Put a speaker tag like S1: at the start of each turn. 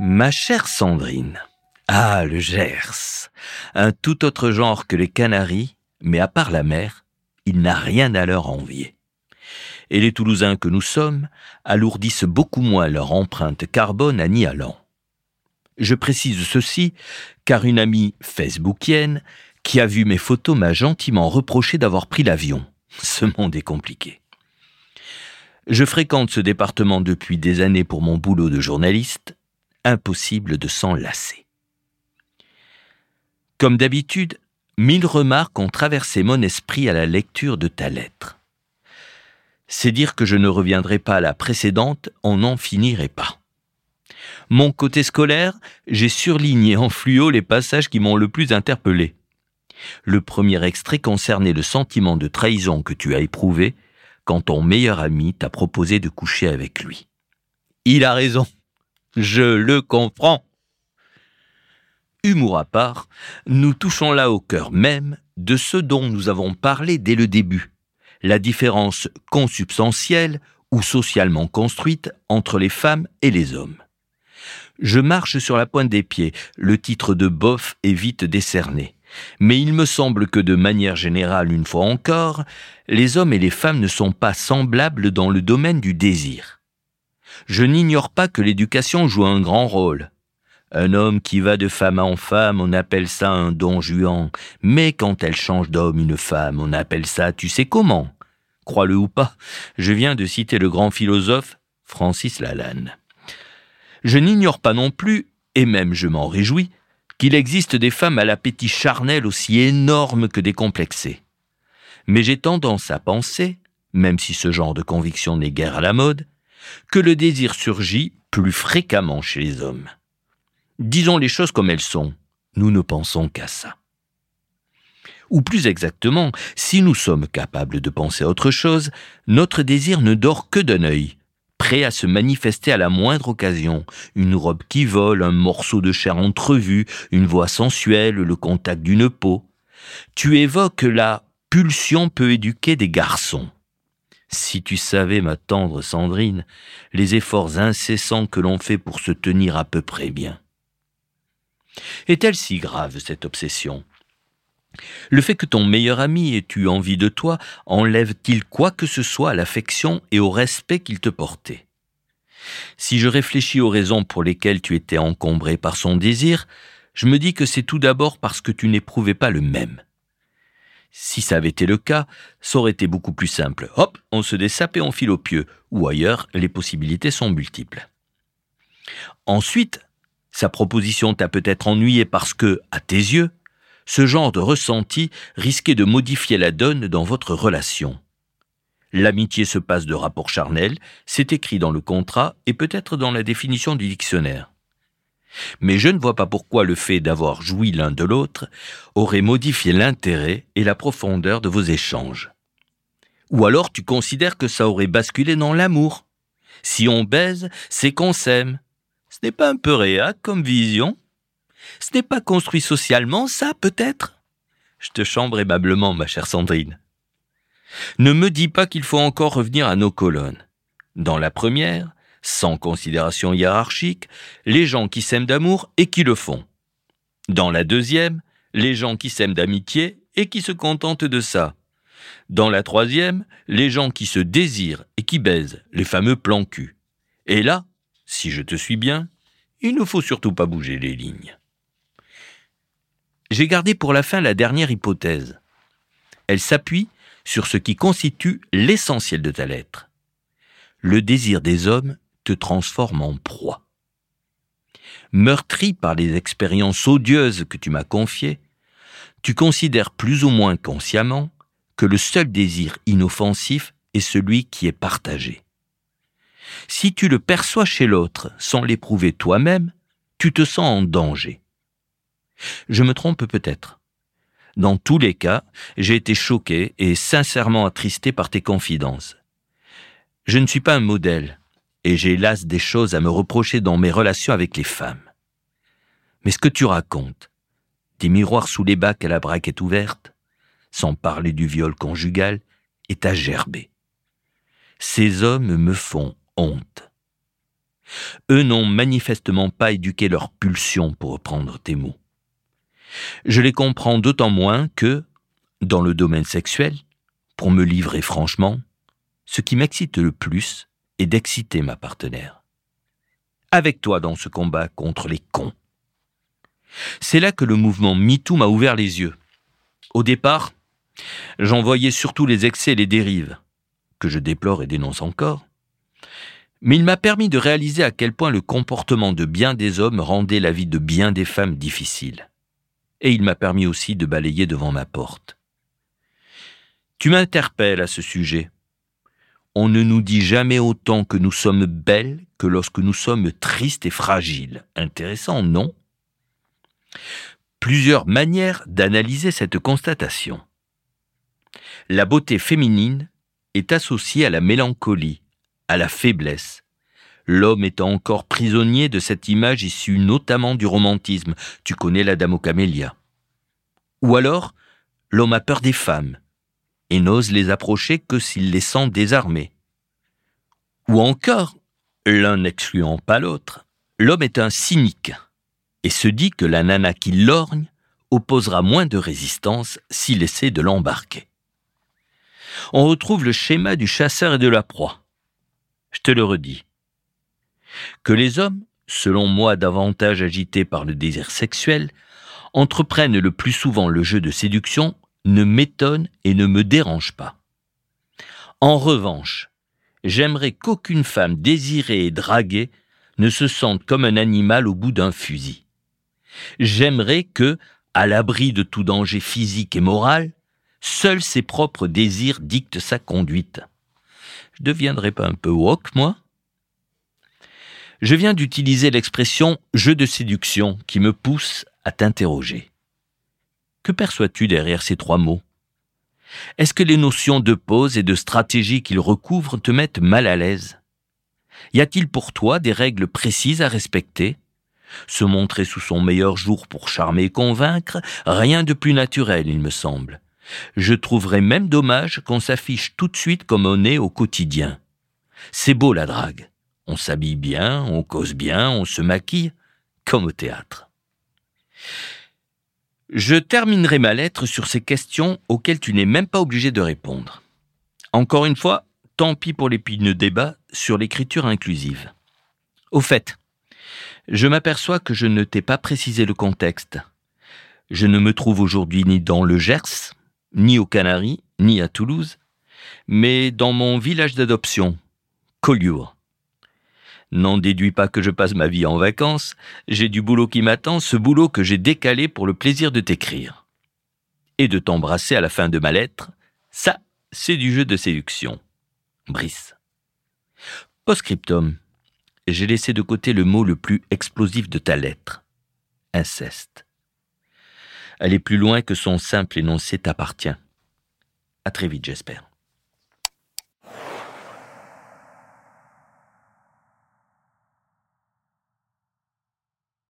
S1: Ma chère Sandrine. Ah, le Gers. Un tout autre genre que les Canaries, mais à part la mer, il n'a rien à leur envier. Et les Toulousains que nous sommes alourdissent beaucoup moins leur empreinte carbone à Nialan. Je précise ceci car une amie facebookienne qui a vu mes photos m'a gentiment reproché d'avoir pris l'avion. Ce monde est compliqué. Je fréquente ce département depuis des années pour mon boulot de journaliste, impossible de s'en lasser. Comme d'habitude, mille remarques ont traversé mon esprit à la lecture de ta lettre. C'est dire que je ne reviendrai pas à la précédente, on n'en finirait pas. Mon côté scolaire, j'ai surligné en fluo les passages qui m'ont le plus interpellé. Le premier extrait concernait le sentiment de trahison que tu as éprouvé quand ton meilleur ami t'a proposé de coucher avec lui. Il a raison. Je le comprends. Humour à part, nous touchons là au cœur même de ce dont nous avons parlé dès le début, la différence consubstantielle ou socialement construite entre les femmes et les hommes. Je marche sur la pointe des pieds, le titre de bof est vite décerné. Mais il me semble que de manière générale, une fois encore, les hommes et les femmes ne sont pas semblables dans le domaine du désir. Je n'ignore pas que l'éducation joue un grand rôle. Un homme qui va de femme en femme, on appelle ça un don juan, mais quand elle change d'homme une femme, on appelle ça tu sais comment. Crois-le ou pas, je viens de citer le grand philosophe Francis Lalanne. Je n'ignore pas non plus, et même je m'en réjouis, qu'il existe des femmes à l'appétit charnel aussi énorme que décomplexé. Mais j'ai tendance à penser, même si ce genre de conviction n'est guère à la mode, que le désir surgit plus fréquemment chez les hommes. Disons les choses comme elles sont, nous ne pensons qu'à ça. Ou plus exactement, si nous sommes capables de penser à autre chose, notre désir ne dort que d'un œil, prêt à se manifester à la moindre occasion. Une robe qui vole, un morceau de chair entrevu, une voix sensuelle, le contact d'une peau. Tu évoques la pulsion peut éduquer des garçons. Si tu savais, ma tendre Sandrine, les efforts incessants que l'on fait pour se tenir à peu près bien. Est-elle si grave, cette obsession? Le fait que ton meilleur ami ait eu envie de toi enlève-t-il quoi que ce soit à l'affection et au respect qu'il te portait? Si je réfléchis aux raisons pour lesquelles tu étais encombré par son désir, je me dis que c'est tout d'abord parce que tu n'éprouvais pas le même. Si ça avait été le cas, ça aurait été beaucoup plus simple. Hop, on se dessape et on file au pieu, ou ailleurs, les possibilités sont multiples. Ensuite, sa proposition t'a peut-être ennuyé parce que, à tes yeux, ce genre de ressenti risquait de modifier la donne dans votre relation. L'amitié se passe de rapport charnel, c'est écrit dans le contrat et peut-être dans la définition du dictionnaire. Mais je ne vois pas pourquoi le fait d'avoir joui l'un de l'autre aurait modifié l'intérêt et la profondeur de vos échanges. Ou alors tu considères que ça aurait basculé dans l'amour. Si on baise, c'est qu'on s'aime. Ce n'est pas un peu réac comme vision ce n'est pas construit socialement, ça, peut-être Je te chambre aimablement, ma chère Sandrine. Ne me dis pas qu'il faut encore revenir à nos colonnes. Dans la première, sans considération hiérarchique, les gens qui s'aiment d'amour et qui le font. Dans la deuxième, les gens qui s'aiment d'amitié et qui se contentent de ça. Dans la troisième, les gens qui se désirent et qui baisent, les fameux plans cul. Et là, si je te suis bien, il ne faut surtout pas bouger les lignes. J'ai gardé pour la fin la dernière hypothèse. Elle s'appuie sur ce qui constitue l'essentiel de ta lettre. Le désir des hommes transforme en proie. Meurtri par les expériences odieuses que tu m'as confiées, tu considères plus ou moins consciemment que le seul désir inoffensif est celui qui est partagé. Si tu le perçois chez l'autre sans l'éprouver toi-même, tu te sens en danger. Je me trompe peut-être. Dans tous les cas, j'ai été choqué et sincèrement attristé par tes confidences. Je ne suis pas un modèle, et j'ai hélas des choses à me reprocher dans mes relations avec les femmes. Mais ce que tu racontes, des miroirs sous les bacs à la braquette ouverte, sans parler du viol conjugal, est à gerber. Ces hommes me font honte. Eux n'ont manifestement pas éduqué leur pulsion, pour reprendre tes mots. Je les comprends d'autant moins que, dans le domaine sexuel, pour me livrer franchement, ce qui m'excite le plus est d'exciter ma partenaire. Avec toi dans ce combat contre les cons. C'est là que le mouvement MeToo m'a ouvert les yeux. Au départ, j'en voyais surtout les excès et les dérives, que je déplore et dénonce encore. Mais il m'a permis de réaliser à quel point le comportement de bien des hommes rendait la vie de bien des femmes difficile. Et il m'a permis aussi de balayer devant ma porte. Tu m'interpelles à ce sujet. On ne nous dit jamais autant que nous sommes belles que lorsque nous sommes tristes et fragiles. Intéressant, non? Plusieurs manières d'analyser cette constatation. La beauté féminine est associée à la mélancolie, à la faiblesse, l'homme étant encore prisonnier de cette image issue notamment du romantisme. Tu connais la dame aux camélias. Ou alors, l'homme a peur des femmes et n'ose les approcher que s'il les sent désarmés. Ou encore, l'un n'excluant pas l'autre, l'homme est un cynique et se dit que la nana qui lorgne opposera moins de résistance s'il essaie de l'embarquer. On retrouve le schéma du chasseur et de la proie. Je te le redis. Que les hommes, selon moi davantage agités par le désir sexuel, entreprennent le plus souvent le jeu de séduction ne m'étonne et ne me dérange pas. En revanche, j'aimerais qu'aucune femme désirée et draguée ne se sente comme un animal au bout d'un fusil. J'aimerais que, à l'abri de tout danger physique et moral, seuls ses propres désirs dictent sa conduite. Je deviendrai pas un peu woke, moi? Je viens d'utiliser l'expression jeu de séduction qui me pousse à t'interroger. Que perçois-tu derrière ces trois mots? Est-ce que les notions de pose et de stratégie qu'ils recouvrent te mettent mal à l'aise? Y a-t-il pour toi des règles précises à respecter? Se montrer sous son meilleur jour pour charmer et convaincre, rien de plus naturel, il me semble. Je trouverais même dommage qu'on s'affiche tout de suite comme on est au quotidien. C'est beau la drague. On s'habille bien, on cause bien, on se maquille, comme au théâtre. Je terminerai ma lettre sur ces questions auxquelles tu n'es même pas obligé de répondre. Encore une fois, tant pis pour l'épineux débat sur l'écriture inclusive. Au fait, je m'aperçois que je ne t'ai pas précisé le contexte. Je ne me trouve aujourd'hui ni dans le Gers, ni aux Canaries, ni à Toulouse, mais dans mon village d'adoption, Collioure. N'en déduis pas que je passe ma vie en vacances, j'ai du boulot qui m'attend, ce boulot que j'ai décalé pour le plaisir de t'écrire. Et de t'embrasser à la fin de ma lettre, ça, c'est du jeu de séduction. Brice. Postscriptum. J'ai laissé de côté le mot le plus explosif de ta lettre. Inceste. Aller plus loin que son simple énoncé t'appartient. À très vite, j'espère.